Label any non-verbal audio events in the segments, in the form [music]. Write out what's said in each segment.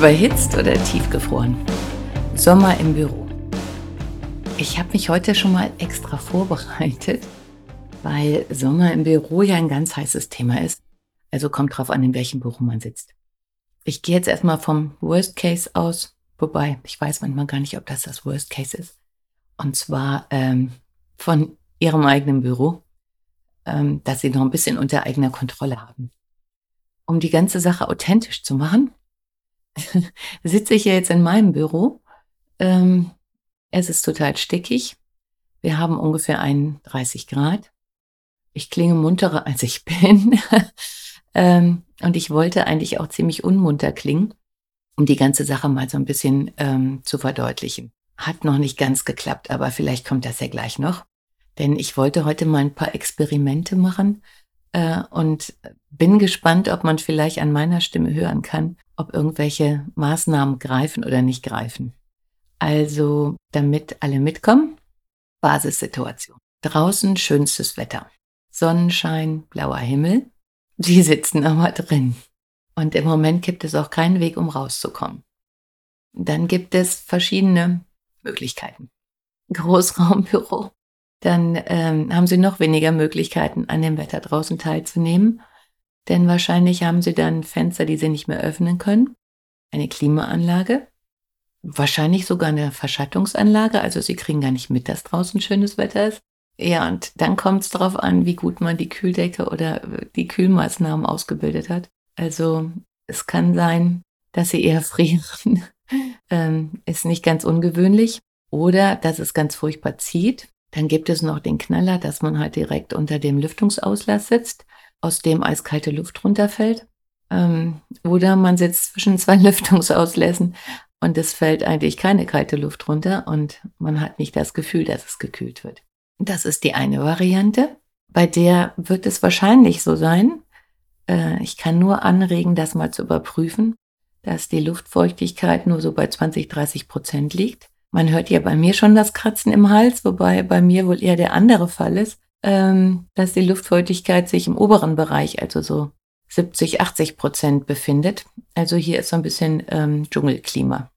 Überhitzt oder tiefgefroren? Sommer im Büro. Ich habe mich heute schon mal extra vorbereitet, weil Sommer im Büro ja ein ganz heißes Thema ist. Also kommt drauf an, in welchem Büro man sitzt. Ich gehe jetzt erstmal vom Worst Case aus, wobei ich weiß manchmal gar nicht, ob das das Worst Case ist. Und zwar ähm, von ihrem eigenen Büro, ähm, dass sie noch ein bisschen unter eigener Kontrolle haben. Um die ganze Sache authentisch zu machen, [laughs] sitze ich ja jetzt in meinem Büro. Ähm, es ist total stickig. Wir haben ungefähr 31 Grad. Ich klinge munterer, [laughs] als ich bin. [laughs] ähm, und ich wollte eigentlich auch ziemlich unmunter klingen, um die ganze Sache mal so ein bisschen ähm, zu verdeutlichen. Hat noch nicht ganz geklappt, aber vielleicht kommt das ja gleich noch. Denn ich wollte heute mal ein paar Experimente machen äh, und bin gespannt, ob man vielleicht an meiner Stimme hören kann, ob irgendwelche Maßnahmen greifen oder nicht greifen. Also, damit alle mitkommen, Basissituation. Draußen schönstes Wetter. Sonnenschein, blauer Himmel. Sie sitzen aber drin. Und im Moment gibt es auch keinen Weg, um rauszukommen. Dann gibt es verschiedene Möglichkeiten. Großraumbüro. Dann ähm, haben Sie noch weniger Möglichkeiten, an dem Wetter draußen teilzunehmen. Denn wahrscheinlich haben Sie dann Fenster, die Sie nicht mehr öffnen können. Eine Klimaanlage. Wahrscheinlich sogar eine Verschattungsanlage. Also Sie kriegen gar nicht mit, dass draußen schönes Wetter ist. Ja, und dann kommt es darauf an, wie gut man die Kühldecke oder die Kühlmaßnahmen ausgebildet hat. Also es kann sein, dass Sie eher [laughs] frieren. ähm, ist nicht ganz ungewöhnlich. Oder dass es ganz furchtbar zieht. Dann gibt es noch den Knaller, dass man halt direkt unter dem Lüftungsauslass sitzt, aus dem eiskalte Luft runterfällt. Ähm, oder man sitzt zwischen zwei [laughs] Lüftungsauslässen und es fällt eigentlich keine kalte Luft runter und man hat nicht das Gefühl, dass es gekühlt wird. Das ist die eine Variante. Bei der wird es wahrscheinlich so sein. Äh, ich kann nur anregen, das mal zu überprüfen, dass die Luftfeuchtigkeit nur so bei 20, 30 Prozent liegt. Man hört ja bei mir schon das Kratzen im Hals, wobei bei mir wohl eher der andere Fall ist, ähm, dass die Luftfeuchtigkeit sich im oberen Bereich, also so 70, 80 Prozent befindet. Also hier ist so ein bisschen ähm, Dschungelklima.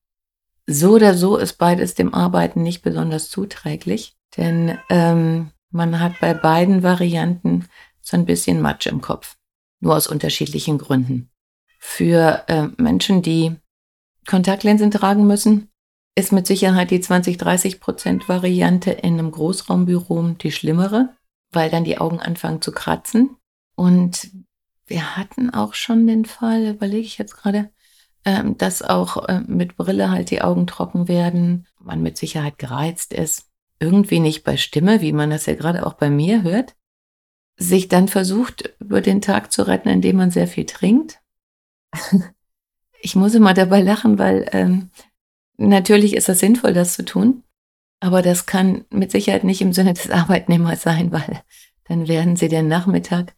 So oder so ist beides dem Arbeiten nicht besonders zuträglich, denn ähm, man hat bei beiden Varianten so ein bisschen Matsch im Kopf, nur aus unterschiedlichen Gründen. Für äh, Menschen, die Kontaktlinsen tragen müssen, ist mit Sicherheit die 20-30 Prozent Variante in einem Großraumbüro die schlimmere, weil dann die Augen anfangen zu kratzen. Und wir hatten auch schon den Fall, überlege ich jetzt gerade, ähm, dass auch äh, mit Brille halt die Augen trocken werden, man mit Sicherheit gereizt ist, irgendwie nicht bei Stimme, wie man das ja gerade auch bei mir hört, sich dann versucht, über den Tag zu retten, indem man sehr viel trinkt. [laughs] ich muss immer dabei lachen, weil ähm, Natürlich ist es sinnvoll, das zu tun, aber das kann mit Sicherheit nicht im Sinne des Arbeitnehmers sein, weil dann werden sie den Nachmittag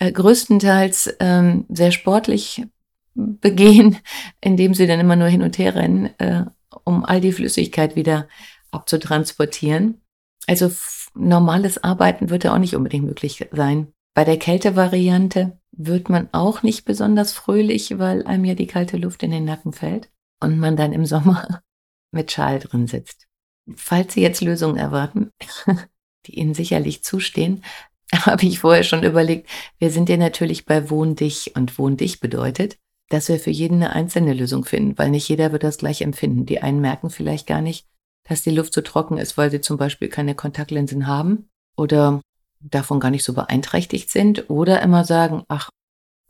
äh, größtenteils ähm, sehr sportlich begehen, [laughs] indem sie dann immer nur hin und her rennen, äh, um all die Flüssigkeit wieder abzutransportieren. Also normales Arbeiten wird ja auch nicht unbedingt möglich sein. Bei der Kältevariante wird man auch nicht besonders fröhlich, weil einem ja die kalte Luft in den Nacken fällt und man dann im Sommer [laughs] mit Schal drin sitzt. Falls Sie jetzt Lösungen erwarten, [laughs] die Ihnen sicherlich zustehen, [laughs] habe ich vorher schon überlegt, wir sind ja natürlich bei Wohn dich und Wohn dich bedeutet, dass wir für jeden eine einzelne Lösung finden, weil nicht jeder wird das gleich empfinden. Die einen merken vielleicht gar nicht, dass die Luft so trocken ist, weil sie zum Beispiel keine Kontaktlinsen haben oder davon gar nicht so beeinträchtigt sind oder immer sagen, ach,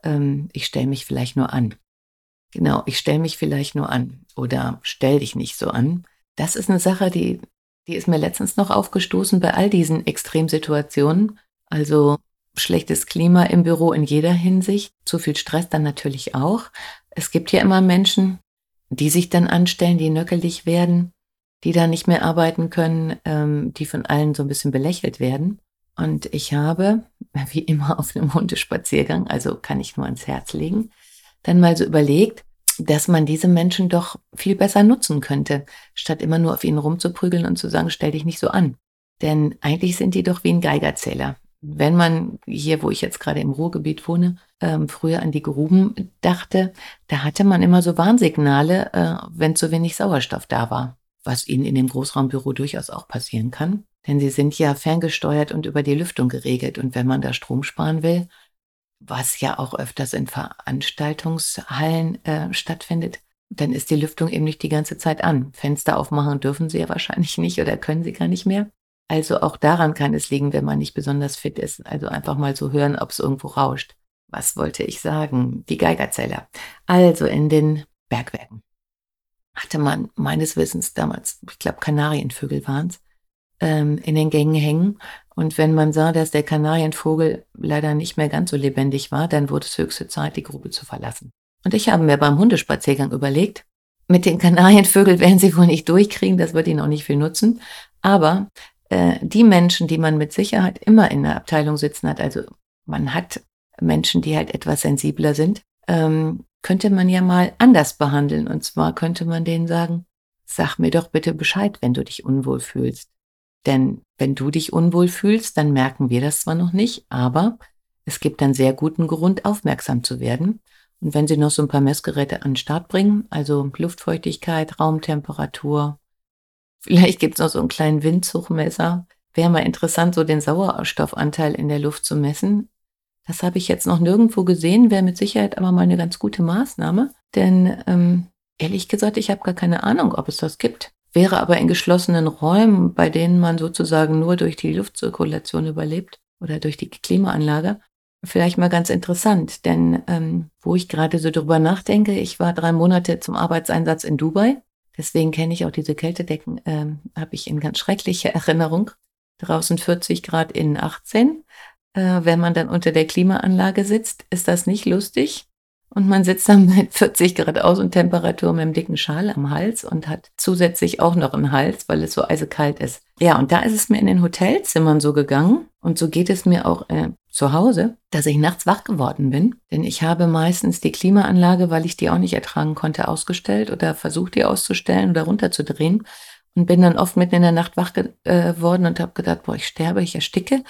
ähm, ich stelle mich vielleicht nur an. Genau, ich stelle mich vielleicht nur an oder stell dich nicht so an. Das ist eine Sache, die, die ist mir letztens noch aufgestoßen bei all diesen Extremsituationen. Also schlechtes Klima im Büro in jeder Hinsicht, zu viel Stress dann natürlich auch. Es gibt ja immer Menschen, die sich dann anstellen, die nöckelig werden, die da nicht mehr arbeiten können, ähm, die von allen so ein bisschen belächelt werden. Und ich habe, [laughs] wie immer auf einem Hundespaziergang, also kann ich nur ans Herz legen, dann mal so überlegt, dass man diese Menschen doch viel besser nutzen könnte, statt immer nur auf ihnen rumzuprügeln und zu sagen, stell dich nicht so an. Denn eigentlich sind die doch wie ein Geigerzähler. Wenn man hier, wo ich jetzt gerade im Ruhrgebiet wohne, ähm, früher an die Gruben dachte, da hatte man immer so Warnsignale, äh, wenn zu wenig Sauerstoff da war, was ihnen in dem Großraumbüro durchaus auch passieren kann. Denn sie sind ja ferngesteuert und über die Lüftung geregelt. Und wenn man da Strom sparen will, was ja auch öfters in Veranstaltungshallen äh, stattfindet, dann ist die Lüftung eben nicht die ganze Zeit an. Fenster aufmachen dürfen sie ja wahrscheinlich nicht oder können sie gar nicht mehr. Also auch daran kann es liegen, wenn man nicht besonders fit ist. Also einfach mal so hören, ob es irgendwo rauscht. Was wollte ich sagen? Die Geigerzeller. Also in den Bergwerken hatte man meines Wissens damals, ich glaube Kanarienvögel waren es, ähm, in den Gängen hängen. Und wenn man sah, dass der Kanarienvogel leider nicht mehr ganz so lebendig war, dann wurde es höchste Zeit, die Grube zu verlassen. Und ich habe mir beim Hundespaziergang überlegt, mit den Kanarienvögeln werden sie wohl nicht durchkriegen, das wird ihnen auch nicht viel nutzen. Aber äh, die Menschen, die man mit Sicherheit immer in der Abteilung sitzen hat, also man hat Menschen, die halt etwas sensibler sind, ähm, könnte man ja mal anders behandeln. Und zwar könnte man denen sagen, sag mir doch bitte Bescheid, wenn du dich unwohl fühlst. Denn wenn du dich unwohl fühlst, dann merken wir das zwar noch nicht, aber es gibt einen sehr guten Grund, aufmerksam zu werden. Und wenn Sie noch so ein paar Messgeräte an den Start bringen, also Luftfeuchtigkeit, Raumtemperatur, vielleicht gibt es noch so einen kleinen Windzugmesser, wäre mal interessant, so den Sauerstoffanteil in der Luft zu messen. Das habe ich jetzt noch nirgendwo gesehen, wäre mit Sicherheit aber mal eine ganz gute Maßnahme. Denn ähm, ehrlich gesagt, ich habe gar keine Ahnung, ob es das gibt wäre aber in geschlossenen Räumen, bei denen man sozusagen nur durch die Luftzirkulation überlebt oder durch die Klimaanlage, vielleicht mal ganz interessant. Denn ähm, wo ich gerade so drüber nachdenke, ich war drei Monate zum Arbeitseinsatz in Dubai. Deswegen kenne ich auch diese Kältedecken, ähm, habe ich in ganz schrecklicher [laughs] Erinnerung. Draußen 40 Grad, innen 18. Äh, wenn man dann unter der Klimaanlage sitzt, ist das nicht lustig. Und man sitzt dann mit 40 Grad Außentemperatur mit einem dicken Schal am Hals und hat zusätzlich auch noch einen Hals, weil es so eisekalt ist. Ja, und da ist es mir in den Hotelzimmern so gegangen und so geht es mir auch äh, zu Hause, dass ich nachts wach geworden bin. Denn ich habe meistens die Klimaanlage, weil ich die auch nicht ertragen konnte, ausgestellt oder versucht, die auszustellen oder runterzudrehen. Und bin dann oft mitten in der Nacht wach geworden äh, und habe gedacht, boah, ich sterbe, ich ersticke.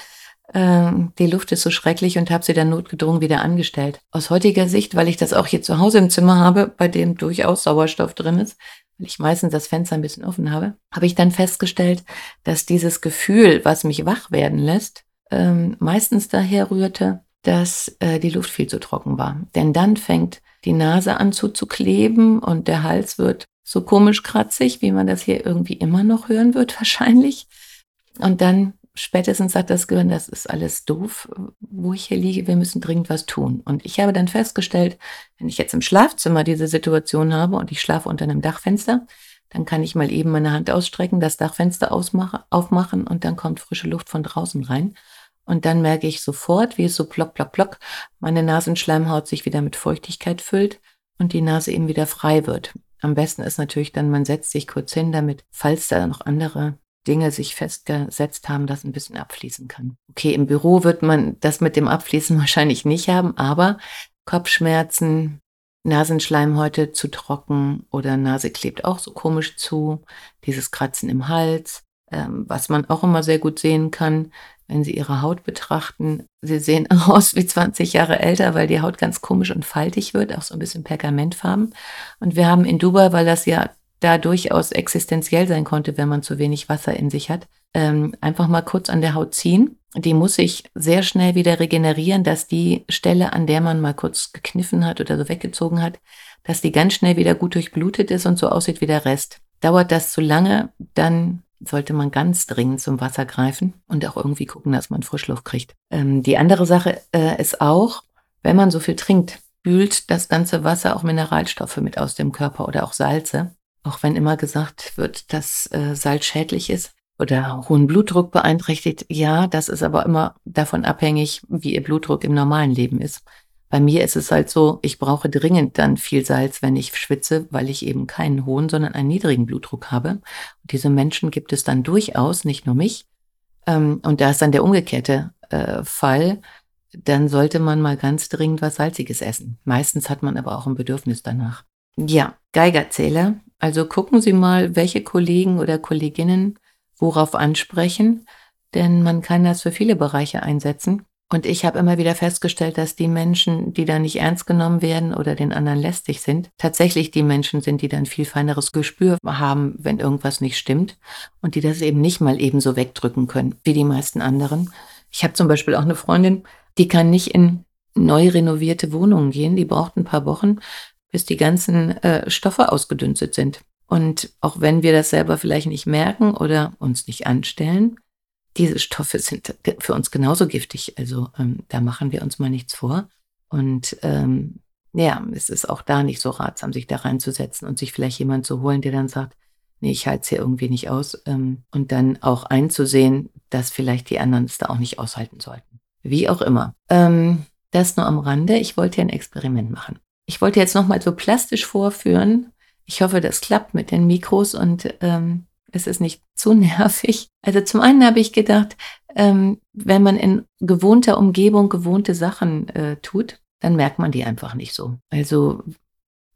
Ähm, die Luft ist so schrecklich und habe sie dann notgedrungen wieder angestellt. Aus heutiger Sicht, weil ich das auch hier zu Hause im Zimmer habe, bei dem durchaus Sauerstoff drin ist, weil ich meistens das Fenster ein bisschen offen habe, habe ich dann festgestellt, dass dieses Gefühl, was mich wach werden lässt, ähm, meistens daher rührte, dass äh, die Luft viel zu trocken war. Denn dann fängt die Nase an zuzukleben und der Hals wird so komisch kratzig, wie man das hier irgendwie immer noch hören wird [laughs] wahrscheinlich. Und dann spätestens sagt das Gehirn, das ist alles doof, wo ich hier liege, wir müssen dringend was tun. Und ich habe dann festgestellt, wenn ich jetzt im Schlafzimmer diese Situation habe und ich schlafe unter einem Dachfenster, dann kann ich mal eben meine Hand ausstrecken, das Dachfenster ausmache, aufmachen und dann kommt frische Luft von draußen rein. Und dann merke ich sofort, wie es so plock, plock, plock, meine Nasenschleimhaut sich wieder mit Feuchtigkeit füllt und die Nase eben wieder frei wird. Am besten ist natürlich dann, man setzt sich kurz hin, damit, falls da noch andere Dinge sich festgesetzt haben, das ein bisschen abfließen kann. Okay, im Büro wird man das mit dem Abfließen [laughs] wahrscheinlich nicht haben, aber Kopfschmerzen, Nasenschleimhäute zu trocken oder Nase klebt auch so komisch zu, dieses Kratzen im Hals, ähm, was man auch immer sehr gut sehen kann, wenn Sie Ihre Haut betrachten. Sie sehen [laughs] aus wie 20 Jahre älter, weil die Haut ganz komisch und faltig wird, auch so ein bisschen pergamentfarben. Und wir haben in Dubai, weil das ja da durchaus existenziell sein konnte, wenn man zu wenig Wasser in sich hat, ähm, einfach mal kurz an der Haut ziehen. Die muss sich sehr schnell wieder regenerieren, dass die Stelle, an der man mal kurz gekniffen hat oder so weggezogen hat, dass die ganz schnell wieder gut durchblutet ist und so aussieht wie der Rest. Dauert das zu lange, dann sollte man ganz dringend zum Wasser greifen und auch irgendwie gucken, dass man Frischluft kriegt. Ähm, die andere Sache äh, ist auch, wenn man so viel trinkt, spült das ganze Wasser auch Mineralstoffe mit aus dem Körper oder auch Salze auch wenn immer gesagt wird, dass äh, Salz schädlich ist. oder hohen Blutdruck beeinträchtigt. Ja, das ist aber immer davon abhängig, wie ihr Blutdruck im normalen Leben ist. Bei mir ist es halt so, ich brauche dringend dann viel Salz, wenn ich schwitze, weil ich eben keinen hohen, sondern einen niedrigen Blutdruck habe. Und diese Menschen gibt es dann durchaus, nicht nur mich. Ähm, und da ist dann der umgekehrte äh, Fall. Dann sollte man mal ganz dringend was Salziges essen. Meistens hat man aber auch ein Bedürfnis danach. Ja, Geigerzähler. Also gucken Sie mal, welche Kollegen oder Kolleginnen worauf ansprechen, denn man kann das für viele Bereiche einsetzen. Und ich habe immer wieder festgestellt, dass die Menschen, die da nicht ernst genommen werden oder den anderen lästig sind, tatsächlich die Menschen sind, die dann viel feineres Gespür haben, wenn irgendwas nicht stimmt und die das eben nicht mal ebenso wegdrücken können wie die meisten anderen. Ich habe zum Beispiel auch eine Freundin, die kann nicht in neu renovierte Wohnungen gehen. Die braucht ein paar Wochen, bis die ganzen äh, Stoffe ausgedünstet sind. Und auch wenn wir das selber vielleicht nicht merken oder uns nicht anstellen, diese Stoffe sind für uns genauso giftig. Also ähm, da machen wir uns mal nichts vor. Und ähm, ja, es ist auch da nicht so ratsam, sich da reinzusetzen und sich vielleicht jemand zu holen, der dann sagt, nee, ich halte es hier irgendwie nicht aus. Ähm, und dann auch einzusehen, dass vielleicht die anderen es da auch nicht aushalten sollten. Wie auch immer. Ähm, das nur am Rande. Ich wollte ja ein Experiment machen. Ich wollte jetzt nochmal so plastisch vorführen. Ich hoffe, das klappt mit den Mikros und ähm, es ist nicht zu [laughs] nervig. Also zum einen habe ich gedacht, ähm, wenn man in gewohnter Umgebung gewohnte Sachen äh, tut, dann merkt man die einfach nicht so. Also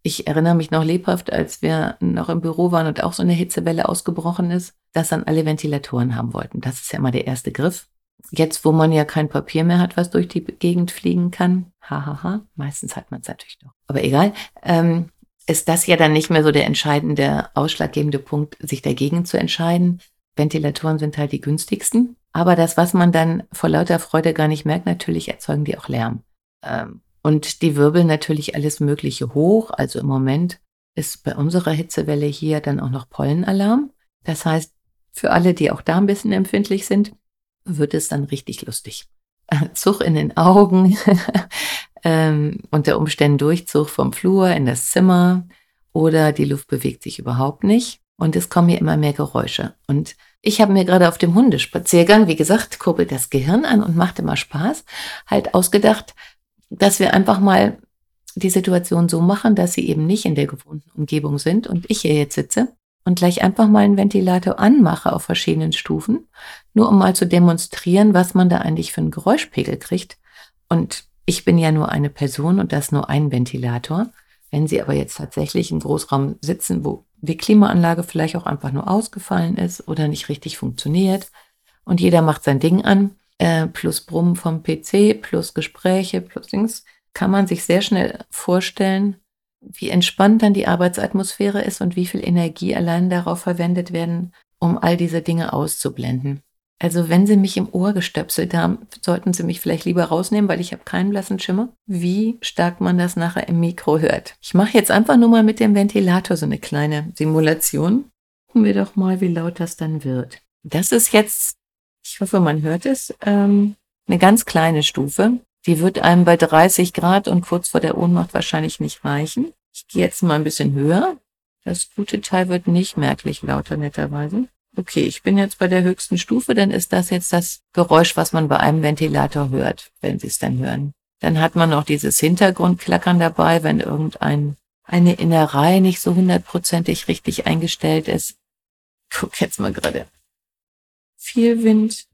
ich erinnere mich noch lebhaft, als wir noch im Büro waren und auch so eine Hitzewelle ausgebrochen ist, dass dann alle Ventilatoren haben wollten. Das ist ja mal der erste Griff. Jetzt, wo man ja kein Papier mehr hat, was durch die Gegend fliegen kann, hahaha, ha, ha. meistens hat man es natürlich doch. Aber egal, ähm, ist das ja dann nicht mehr so der entscheidende, ausschlaggebende Punkt, sich dagegen zu entscheiden. Ventilatoren sind halt die günstigsten. Aber das, was man dann vor lauter Freude gar nicht merkt, natürlich erzeugen die auch Lärm. Ähm, und die wirbeln natürlich alles Mögliche hoch. Also im Moment ist bei unserer Hitzewelle hier dann auch noch Pollenalarm. Das heißt, für alle, die auch da ein bisschen empfindlich sind, wird es dann richtig lustig. Zug in den Augen, [laughs] ähm, unter Umständen Durchzug vom Flur in das Zimmer oder die Luft bewegt sich überhaupt nicht und es kommen hier immer mehr Geräusche. Und ich habe mir gerade auf dem Hundespaziergang, wie gesagt, kurbelt das Gehirn an und macht immer Spaß, halt ausgedacht, dass wir einfach mal die Situation so machen, dass sie eben nicht in der gewohnten Umgebung sind und ich hier jetzt sitze und gleich einfach mal einen Ventilator anmache auf verschiedenen Stufen, nur um mal zu demonstrieren, was man da eigentlich für einen Geräuschpegel kriegt. Und ich bin ja nur eine Person und das nur ein Ventilator. Wenn Sie aber jetzt tatsächlich im Großraum sitzen, wo die Klimaanlage vielleicht auch einfach nur ausgefallen ist oder nicht richtig funktioniert und jeder macht sein Ding an, äh, plus Brummen vom PC, plus Gespräche, plus Dings, kann man sich sehr schnell vorstellen, wie entspannt dann die Arbeitsatmosphäre ist und wie viel Energie allein darauf verwendet werden, um all diese Dinge auszublenden. Also wenn Sie mich im Ohr gestöpselt haben, sollten Sie mich vielleicht lieber rausnehmen, weil ich habe keinen blassen Schimmer, wie stark man das nachher im Mikro hört. Ich mache jetzt einfach nur mal mit dem Ventilator so eine kleine Simulation. Gucken wir doch mal, wie laut das dann wird. Das ist jetzt, ich hoffe, man hört es, ähm, eine ganz kleine Stufe. Die wird einem bei 30 Grad und kurz vor der Ohnmacht wahrscheinlich nicht reichen. Ich gehe jetzt mal ein bisschen höher. Das gute Teil wird nicht merklich lauter, netterweise okay, ich bin jetzt bei der höchsten Stufe, dann ist das jetzt das Geräusch, was man bei einem Ventilator hört, wenn Sie es dann hören. Dann hat man noch dieses Hintergrundklackern dabei, wenn irgendein eine Innerei nicht so hundertprozentig richtig eingestellt ist. Guck jetzt mal gerade. Viel Wind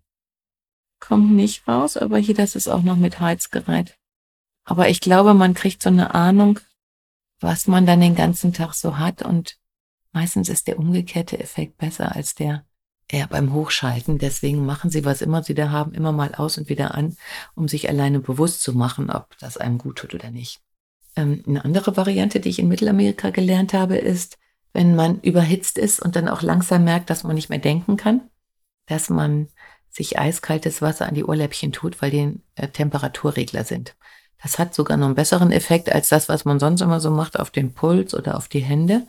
kommt nicht raus, aber hier, das ist auch noch mit Heizgerät. Aber ich glaube, man kriegt so eine Ahnung, was man dann den ganzen Tag so hat und Meistens ist der umgekehrte Effekt besser als der eher beim Hochschalten. Deswegen machen Sie, was immer Sie da haben, immer mal aus und wieder an, um sich alleine bewusst zu machen, ob das einem gut tut oder nicht. Ähm, eine andere Variante, die ich in Mittelamerika gelernt habe, ist, wenn man überhitzt ist und dann auch langsam merkt, dass man nicht mehr denken kann, dass man sich eiskaltes Wasser an die Ohrläppchen tut, weil die äh, Temperaturregler sind. Das hat sogar noch einen besseren Effekt als das, was man sonst immer so macht auf den Puls oder auf die Hände.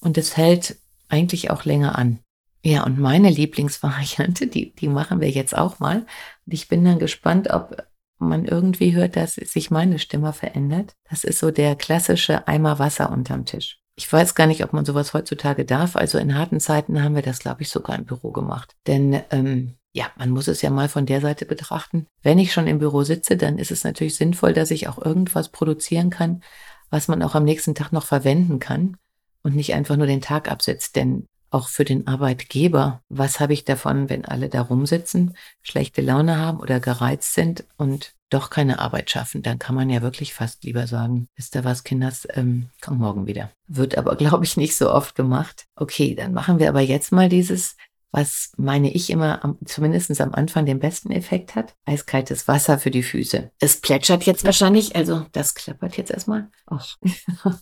Und es hält eigentlich auch länger an. Ja, und meine Lieblingsvariante, die, die machen wir jetzt auch mal. Und ich bin dann gespannt, ob man irgendwie hört, dass sich meine Stimme verändert. Das ist so der klassische Eimer Wasser unterm Tisch. Ich weiß gar nicht, ob man sowas heutzutage darf. Also in harten Zeiten haben wir das, glaube ich, sogar im Büro gemacht. Denn ähm, ja, man muss es ja mal von der Seite betrachten. Wenn ich schon im Büro sitze, dann ist es natürlich sinnvoll, dass ich auch irgendwas produzieren kann, was man auch am nächsten Tag noch verwenden kann und nicht einfach nur den Tag absetzt. Denn auch für den Arbeitgeber, was habe ich davon, wenn alle da rumsitzen, schlechte Laune haben oder gereizt sind und doch keine Arbeit schaffen, dann kann man ja wirklich fast lieber sagen, ist da was, Kinders, ähm, komm morgen wieder. Wird aber, [laughs] glaube ich, nicht so oft gemacht. Okay, dann machen wir aber jetzt mal dieses, was meine ich immer am, zumindest am Anfang den besten Effekt hat. Eiskaltes Wasser für die Füße. Es plätschert jetzt wahrscheinlich, also das klappert jetzt erstmal. Och. [laughs]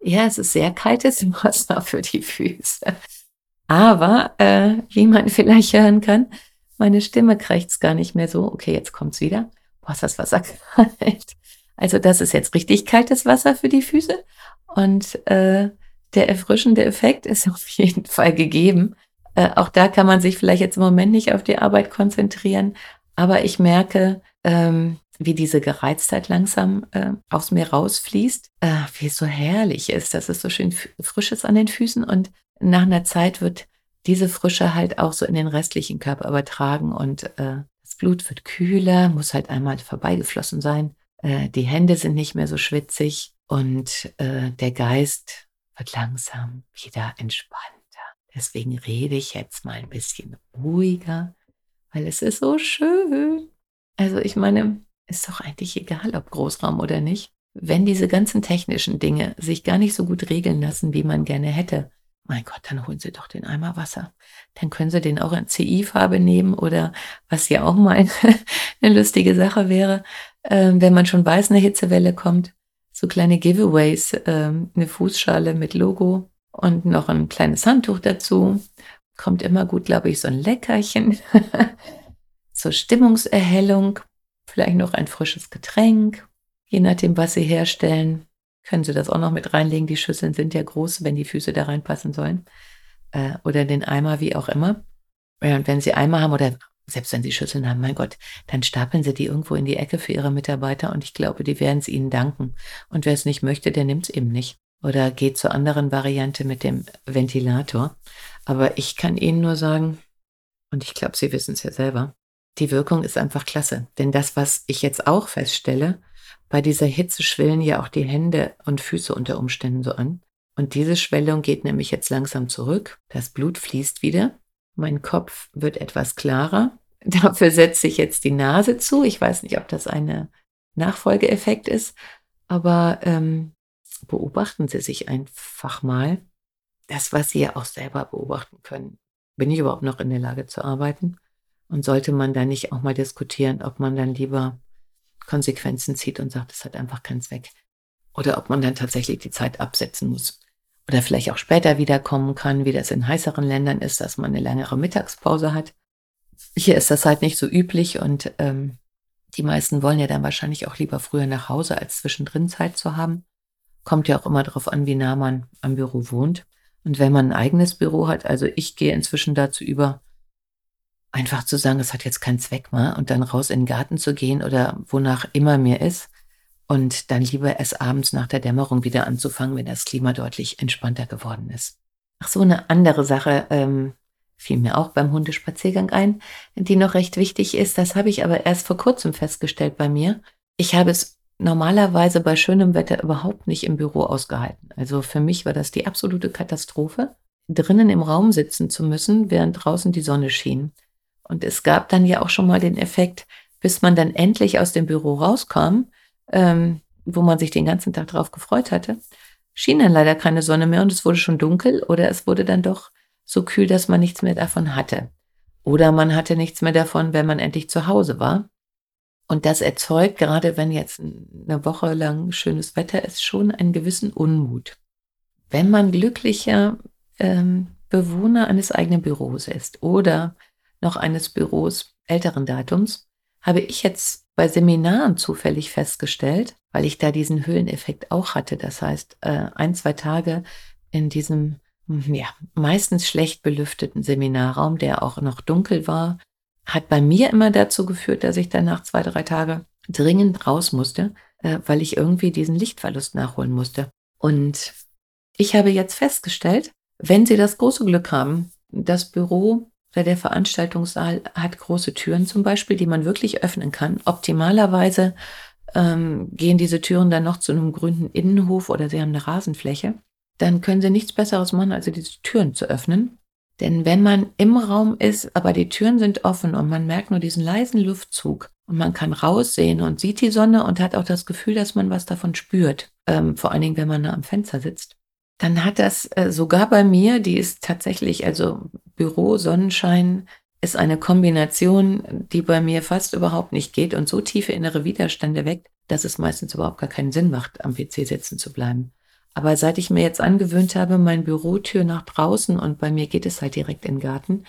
ja, es ist sehr kaltes [laughs] Wasser für die Füße. Aber, äh, wie man [laughs] vielleicht hören kann, meine Stimme krächzt gar nicht mehr so. Okay, jetzt kommt's wieder boah, ist das Wasser kalt. Also das ist jetzt richtig kaltes Wasser für die Füße. Und äh, der erfrischende Effekt ist auf jeden Fall gegeben. Äh, auch da kann man sich vielleicht jetzt im Moment nicht auf die Arbeit konzentrieren. Aber ich merke, ähm, wie diese Gereiztheit langsam äh, aus mir rausfließt, äh, wie es so herrlich ist, dass es so schön frisch ist an den Füßen und nach einer Zeit wird diese Frische halt auch so in den restlichen Körper übertragen und äh, Blut wird kühler, muss halt einmal vorbeigeflossen sein. Äh, die Hände sind nicht mehr so schwitzig und äh, der Geist wird langsam wieder entspannter. Deswegen rede ich jetzt mal ein bisschen ruhiger, weil es ist so schön. Also ich meine, ist doch eigentlich egal, ob Großraum oder nicht. Wenn diese ganzen technischen Dinge sich gar nicht so gut regeln lassen, wie man gerne hätte, mein Gott, dann holen Sie doch den Eimer Wasser. Dann können Sie den auch in CI-Farbe nehmen oder was ja auch mal [laughs] eine lustige Sache wäre, äh, wenn man schon weiß, eine Hitzewelle kommt. So kleine Giveaways, äh, eine Fußschale mit Logo und noch ein kleines Handtuch dazu. Kommt immer gut, glaube ich, so ein Leckerchen [laughs] zur Stimmungserhellung. Vielleicht noch ein frisches Getränk, je nachdem, was Sie herstellen können Sie das auch noch mit reinlegen. Die Schüsseln sind ja groß, wenn die Füße da reinpassen sollen. Äh, oder den Eimer, wie auch immer. Ja, und wenn Sie Eimer haben oder selbst wenn Sie Schüsseln haben, mein Gott, dann stapeln Sie die irgendwo in die Ecke für Ihre Mitarbeiter und ich glaube, die werden es Ihnen danken. Und wer es nicht möchte, der nimmt es eben nicht. Oder geht zur anderen Variante mit dem Ventilator. Aber ich kann Ihnen nur sagen, und ich glaube, Sie wissen es ja selber, die Wirkung ist einfach klasse. Denn das, was ich jetzt auch feststelle, bei dieser Hitze schwellen ja auch die Hände und Füße unter Umständen so an. Und diese Schwellung geht nämlich jetzt langsam zurück. Das Blut fließt wieder. Mein Kopf wird etwas klarer. [laughs] Dafür setze ich jetzt die Nase zu. Ich weiß nicht, ob das ein Nachfolgeeffekt ist, aber ähm, beobachten Sie sich einfach mal das, was Sie ja auch selber beobachten können. Bin ich überhaupt noch in der Lage zu arbeiten? Und sollte man da nicht auch mal diskutieren, ob man dann lieber Konsequenzen zieht und sagt, es hat einfach keinen Zweck. Oder ob man dann tatsächlich die Zeit absetzen muss. Oder vielleicht auch später wiederkommen kann, wie das in heißeren Ländern ist, dass man eine längere Mittagspause hat. Hier ist das halt nicht so üblich und ähm, die meisten wollen ja dann wahrscheinlich auch lieber früher nach Hause, als zwischendrin Zeit zu haben. Kommt ja auch immer darauf an, wie nah man am Büro wohnt. Und wenn man ein eigenes Büro hat, also ich gehe inzwischen dazu über, einfach zu sagen, es hat jetzt keinen Zweck mehr und dann raus in den Garten zu gehen oder wonach immer mir ist und dann lieber erst abends nach der Dämmerung wieder anzufangen, wenn das Klima deutlich entspannter geworden ist. Ach so, eine andere Sache ähm, fiel mir auch beim Hundespaziergang ein, die noch recht wichtig ist. Das habe ich aber erst vor kurzem festgestellt bei mir. Ich habe es normalerweise bei schönem Wetter überhaupt nicht im Büro ausgehalten. Also für mich war das die absolute Katastrophe, drinnen im Raum sitzen zu müssen, während draußen die Sonne schien. Und es gab dann ja auch schon mal den Effekt, bis man dann endlich aus dem Büro rauskam, ähm, wo man sich den ganzen Tag drauf gefreut hatte, schien dann leider keine Sonne mehr und es wurde schon dunkel oder es wurde dann doch so kühl, dass man nichts mehr davon hatte. Oder man hatte nichts mehr davon, wenn man endlich zu Hause war. Und das erzeugt, gerade wenn jetzt eine Woche lang schönes Wetter ist, schon einen gewissen Unmut. Wenn man glücklicher ähm, Bewohner eines eigenen Büros ist oder noch eines Büros älteren Datums, habe ich jetzt bei Seminaren zufällig festgestellt, weil ich da diesen Höhleneffekt auch hatte. Das heißt, äh, ein, zwei Tage in diesem ja, meistens schlecht belüfteten Seminarraum, der auch noch dunkel war, hat bei mir immer dazu geführt, dass ich dann nach zwei, drei Tagen dringend raus musste, äh, weil ich irgendwie diesen Lichtverlust nachholen musste. Und Ich habe jetzt festgestellt, wenn Sie das große Glück haben, das Büro oder der Veranstaltungssaal hat große Türen zum Beispiel, die man wirklich öffnen kann. Optimalerweise ähm, gehen diese Türen dann noch zu einem grünen Innenhof oder Sie haben eine Rasenfläche. Dann können Sie nichts Besseres machen, als diese Türen zu öffnen. Denn wenn man im Raum ist, aber die Türen sind offen und man merkt nur diesen leisen Luftzug und man kann raussehen und sieht die Sonne und hat auch das Gefühl, dass man was davon spürt, ähm, vor allen Dingen, wenn man da am Fenster sitzt, dann hat das äh, sogar bei mir, die ist tatsächlich, also Büro, Sonnenschein, ist eine Kombination, die bei mir fast überhaupt nicht geht und so tiefe innere Widerstände weckt, dass es meistens überhaupt gar keinen Sinn macht, am PC sitzen zu bleiben. Aber seit ich mir jetzt angewöhnt habe, mein Bürotür nach draußen und bei mir geht es halt direkt in den Garten,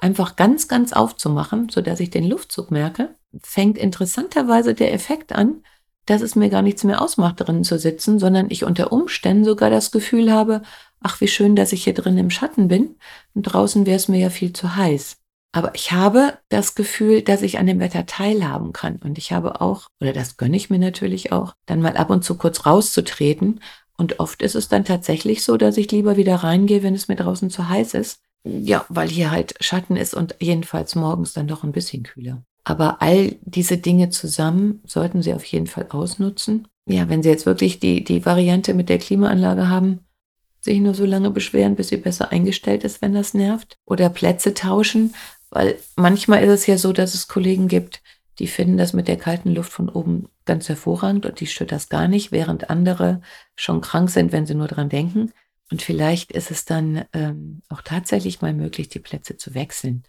einfach ganz, ganz aufzumachen, so dass ich den Luftzug merke, fängt interessanterweise der Effekt an, dass es mir gar nichts mehr ausmacht, drinnen zu sitzen, sondern ich unter Umständen sogar das Gefühl habe, ach, wie schön, dass ich hier drin im Schatten bin und draußen wäre es mir ja viel zu heiß. Aber ich habe das Gefühl, dass ich an dem Wetter teilhaben kann. Und ich habe auch, oder das gönne ich mir natürlich auch, dann mal ab und zu kurz rauszutreten. Und oft ist es dann tatsächlich so, dass ich lieber wieder reingehe, wenn es mir draußen zu heiß ist. Ja, weil hier halt Schatten ist und jedenfalls morgens dann doch ein bisschen kühler. Aber all diese Dinge zusammen sollten Sie auf jeden Fall ausnutzen. Ja, wenn Sie jetzt wirklich die, die Variante mit der Klimaanlage haben, sich nur so lange beschweren, bis sie besser eingestellt ist, wenn das nervt. Oder Plätze tauschen, weil manchmal ist es ja so, dass es Kollegen gibt, die finden das mit der kalten Luft von oben ganz hervorragend und die stört das gar nicht, während andere schon krank sind, wenn sie nur dran denken. Und vielleicht ist es dann ähm, auch tatsächlich mal möglich, die Plätze zu wechseln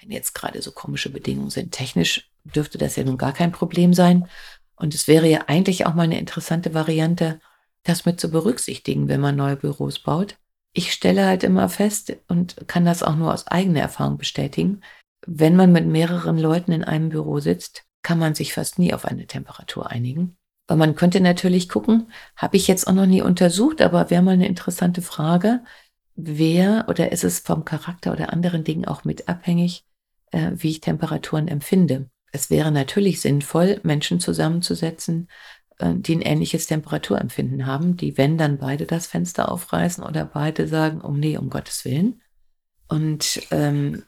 wenn jetzt gerade so komische Bedingungen sind. Technisch dürfte das ja nun gar kein Problem sein. Und es wäre ja eigentlich auch mal eine interessante Variante, das mit zu berücksichtigen, wenn man neue Büros baut. Ich stelle halt immer fest und kann das auch nur aus eigener Erfahrung bestätigen, wenn man mit mehreren Leuten in einem Büro sitzt, kann man sich fast nie auf eine Temperatur einigen. Weil man könnte natürlich gucken, habe ich jetzt auch noch nie untersucht, aber wäre mal eine interessante Frage, wer oder ist es vom Charakter oder anderen Dingen auch mit abhängig, äh, wie ich Temperaturen empfinde. Es wäre natürlich sinnvoll, Menschen zusammenzusetzen, äh, die ein ähnliches Temperaturempfinden haben, die, wenn dann beide das Fenster aufreißen oder beide sagen, oh nee, um Gottes Willen. Und ähm,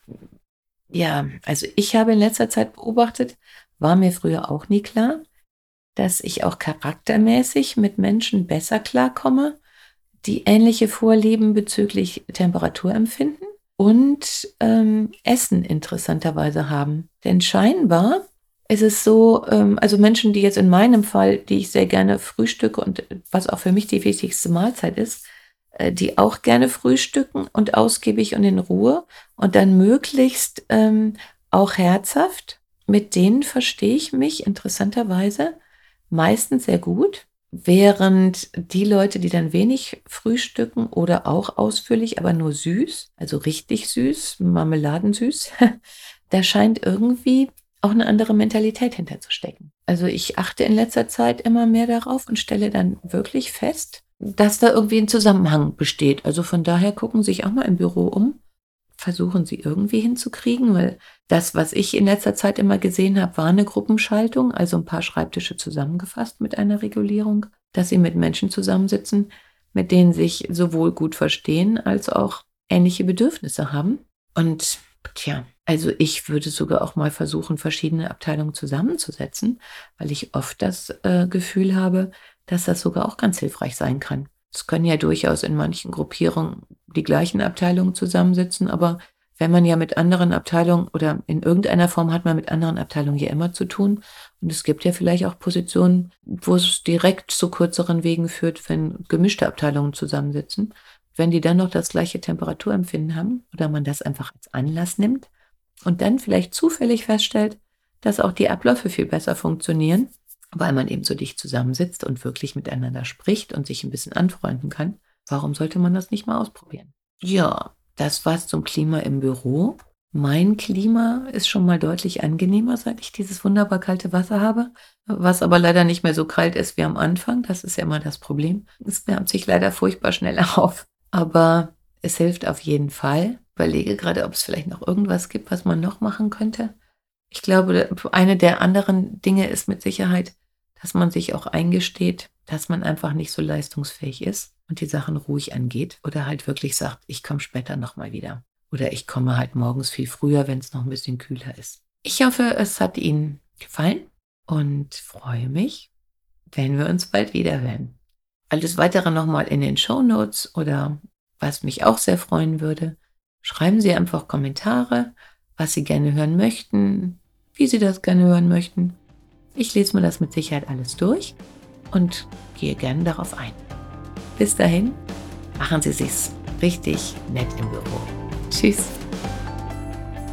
ja, also ich habe in letzter Zeit beobachtet, war mir früher auch nie klar, dass ich auch charaktermäßig mit Menschen besser klarkomme, die ähnliche Vorlieben bezüglich Temperaturempfinden und ähm, Essen interessanterweise haben. Denn scheinbar ist es so, ähm, also Menschen, die jetzt in meinem Fall, die ich sehr gerne frühstücke und was auch für mich die wichtigste Mahlzeit ist, die auch gerne frühstücken und ausgiebig und in Ruhe und dann möglichst ähm, auch herzhaft, mit denen verstehe ich mich interessanterweise meistens sehr gut. Während die Leute, die dann wenig frühstücken oder auch ausführlich, aber nur süß, also richtig süß, marmeladensüß, [laughs] da scheint irgendwie auch eine andere Mentalität hinterzustecken. Also ich achte in letzter Zeit immer mehr darauf und stelle dann wirklich fest, dass da irgendwie ein Zusammenhang besteht. Also von daher gucken Sie sich auch mal im Büro um versuchen sie irgendwie hinzukriegen, weil das, was ich in letzter Zeit immer gesehen habe, war eine Gruppenschaltung, also ein paar Schreibtische zusammengefasst mit einer Regulierung, dass sie mit Menschen zusammensitzen, mit denen sich sowohl gut verstehen als auch ähnliche Bedürfnisse haben. Und tja, also ich würde sogar auch mal versuchen, verschiedene Abteilungen zusammenzusetzen, weil ich oft das äh, Gefühl habe, dass das sogar auch ganz hilfreich sein kann. Es können ja durchaus in manchen Gruppierungen die gleichen Abteilungen zusammensitzen, aber wenn man ja mit anderen Abteilungen oder in irgendeiner Form hat man mit anderen Abteilungen ja immer zu tun. Und es gibt ja vielleicht auch Positionen, wo es direkt zu kürzeren Wegen führt, wenn gemischte Abteilungen zusammensitzen. Wenn die dann noch das gleiche Temperaturempfinden haben oder man das einfach als Anlass nimmt und dann vielleicht zufällig feststellt, dass auch die Abläufe viel besser funktionieren, weil man eben so dicht zusammensitzt und wirklich miteinander spricht und sich ein bisschen anfreunden kann. Warum sollte man das nicht mal ausprobieren? Ja, das war's zum Klima im Büro. Mein Klima ist schon mal deutlich angenehmer, seit ich dieses wunderbar kalte Wasser habe, was aber leider nicht mehr so kalt ist wie am Anfang. Das ist ja immer das Problem. Es wärmt sich leider furchtbar schnell [laughs] auf. Aber es hilft auf jeden Fall. Überlege gerade, ob es vielleicht noch irgendwas gibt, was man noch machen könnte. Ich glaube, eine der anderen Dinge ist mit Sicherheit, dass man sich auch eingesteht, dass man einfach nicht so leistungsfähig ist. und die Sachen ruhig angeht oder halt wirklich sagt, ich komme später nochmal wieder. Oder ich komme halt morgens viel früher, wenn es noch ein bisschen kühler ist. Ich hoffe, es hat Ihnen gefallen und freue mich, wenn wir uns bald wieder hören. Alles weitere nochmal in den Show Notes oder was mich auch sehr freuen würde. Schreiben Sie einfach Kommentare, was Sie gerne hören möchten, wie Sie das gerne hören möchten. Ich lese mir das mit Sicherheit alles durch und gehe gerne darauf ein. Bis dahin, machen Sie sich's richtig nett im Büro. Tschüss.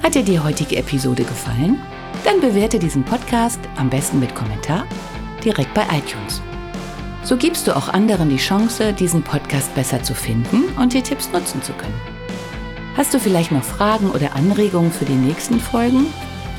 Hat dir die heutige Episode gefallen? Dann bewerte diesen Podcast am besten mit Kommentar direkt bei iTunes. So gibst du auch anderen die Chance, diesen Podcast besser zu finden und die Tipps nutzen zu können. Hast du vielleicht noch Fragen oder Anregungen für die nächsten Folgen?